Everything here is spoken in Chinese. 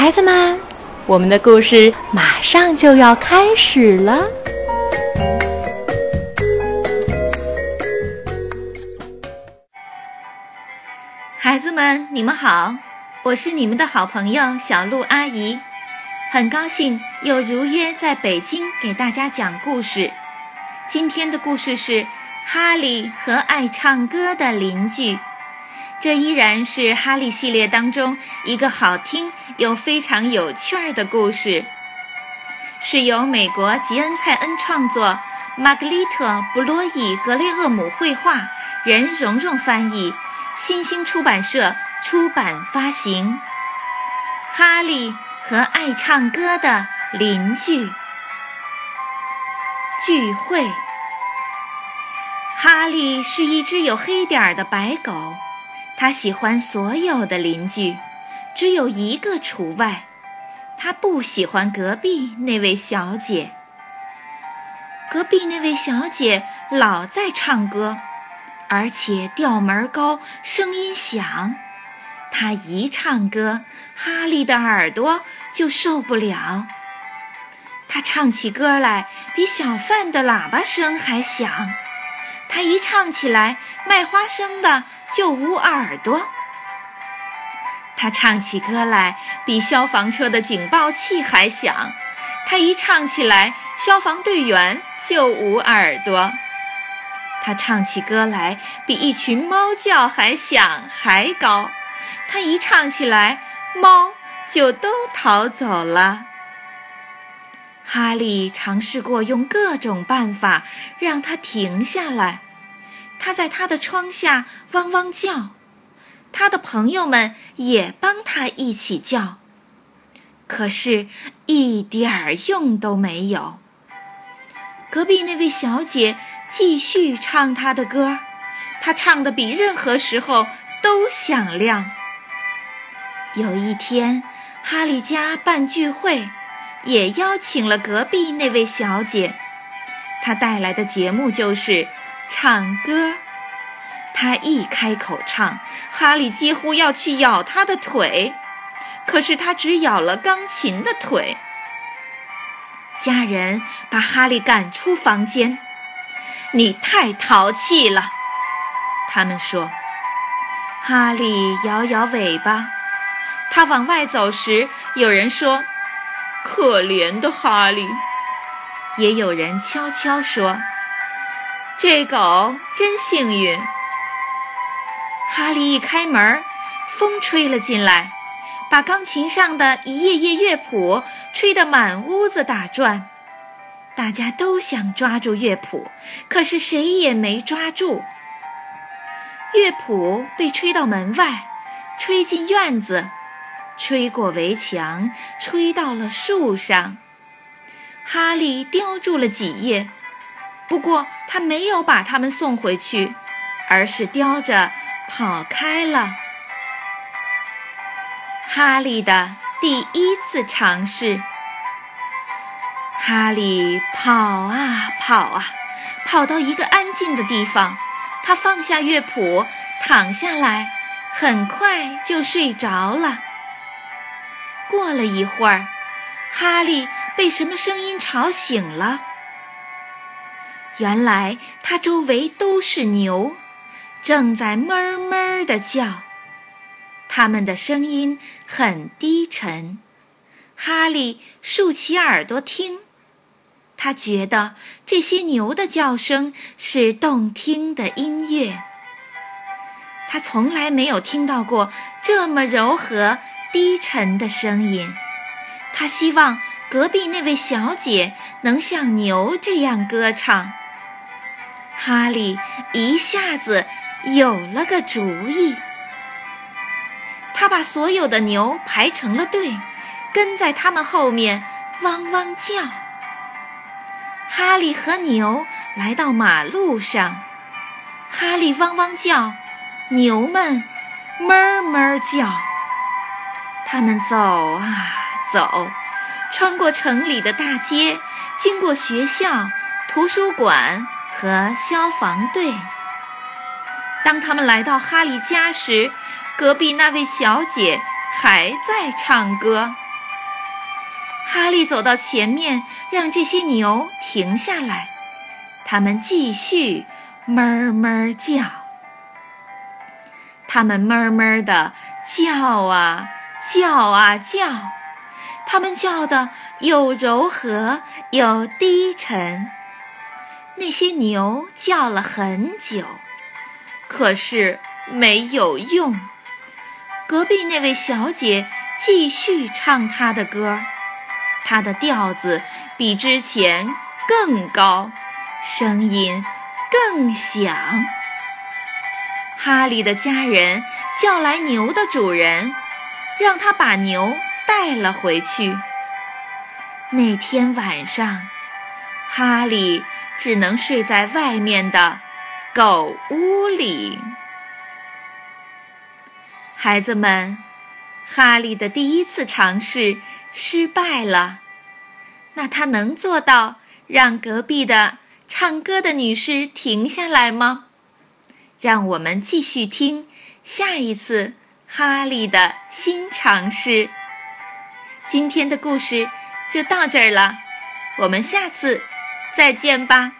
孩子们，我们的故事马上就要开始了。孩子们，你们好，我是你们的好朋友小鹿阿姨，很高兴又如约在北京给大家讲故事。今天的故事是《哈利和爱唱歌的邻居》。这依然是哈利系列当中一个好听又非常有趣儿的故事，是由美国吉恩·蔡恩创作，玛格丽特·布洛伊·格雷厄姆绘画，任蓉蓉翻译，新兴出版社出版发行。哈利和爱唱歌的邻居聚会。哈利是一只有黑点儿的白狗。他喜欢所有的邻居，只有一个除外，他不喜欢隔壁那位小姐。隔壁那位小姐老在唱歌，而且调门高，声音响。她一唱歌，哈利的耳朵就受不了。她唱起歌来比小贩的喇叭声还响。她一唱起来，卖花生的。就捂耳朵。他唱起歌来比消防车的警报器还响，他一唱起来，消防队员就捂耳朵。他唱起歌来比一群猫叫还响还高，他一唱起来，猫就都逃走了。哈利尝试过用各种办法让它停下来。他在他的窗下汪汪叫，他的朋友们也帮他一起叫，可是，一点儿用都没有。隔壁那位小姐继续唱她的歌，她唱的比任何时候都响亮。有一天，哈利家办聚会，也邀请了隔壁那位小姐，她带来的节目就是。唱歌，他一开口唱，哈利几乎要去咬他的腿，可是他只咬了钢琴的腿。家人把哈利赶出房间，你太淘气了，他们说。哈利摇摇尾巴，他往外走时，有人说：“可怜的哈利。”也有人悄悄说。这狗真幸运。哈利一开门，风吹了进来，把钢琴上的一页页乐谱吹得满屋子打转。大家都想抓住乐谱，可是谁也没抓住。乐谱被吹到门外，吹进院子，吹过围墙，吹到了树上。哈利叼住了几页。不过他没有把他们送回去，而是叼着跑开了。哈利的第一次尝试。哈利跑啊跑啊，跑到一个安静的地方，他放下乐谱，躺下来，很快就睡着了。过了一会儿，哈利被什么声音吵醒了。原来它周围都是牛，正在哞哞地叫。它们的声音很低沉。哈利竖起耳朵听，他觉得这些牛的叫声是动听的音乐。他从来没有听到过这么柔和、低沉的声音。他希望隔壁那位小姐能像牛这样歌唱。哈利一下子有了个主意，他把所有的牛排成了队，跟在他们后面汪汪叫。哈利和牛来到马路上，哈利汪汪叫，牛们哞哞叫。他们走啊走，穿过城里的大街，经过学校、图书馆。和消防队。当他们来到哈利家时，隔壁那位小姐还在唱歌。哈利走到前面，让这些牛停下来。他们继续哞哞叫。他们哞哞的叫啊叫啊叫，他们叫的又柔和又低沉。那些牛叫了很久，可是没有用。隔壁那位小姐继续唱她的歌，她的调子比之前更高，声音更响。哈利的家人叫来牛的主人，让他把牛带了回去。那天晚上，哈利只能睡在外面的狗屋里。孩子们，哈利的第一次尝试失败了。那他能做到让隔壁的唱歌的女士停下来吗？让我们继续听下一次哈利的新尝试。今天的故事就到这儿了，我们下次再见吧。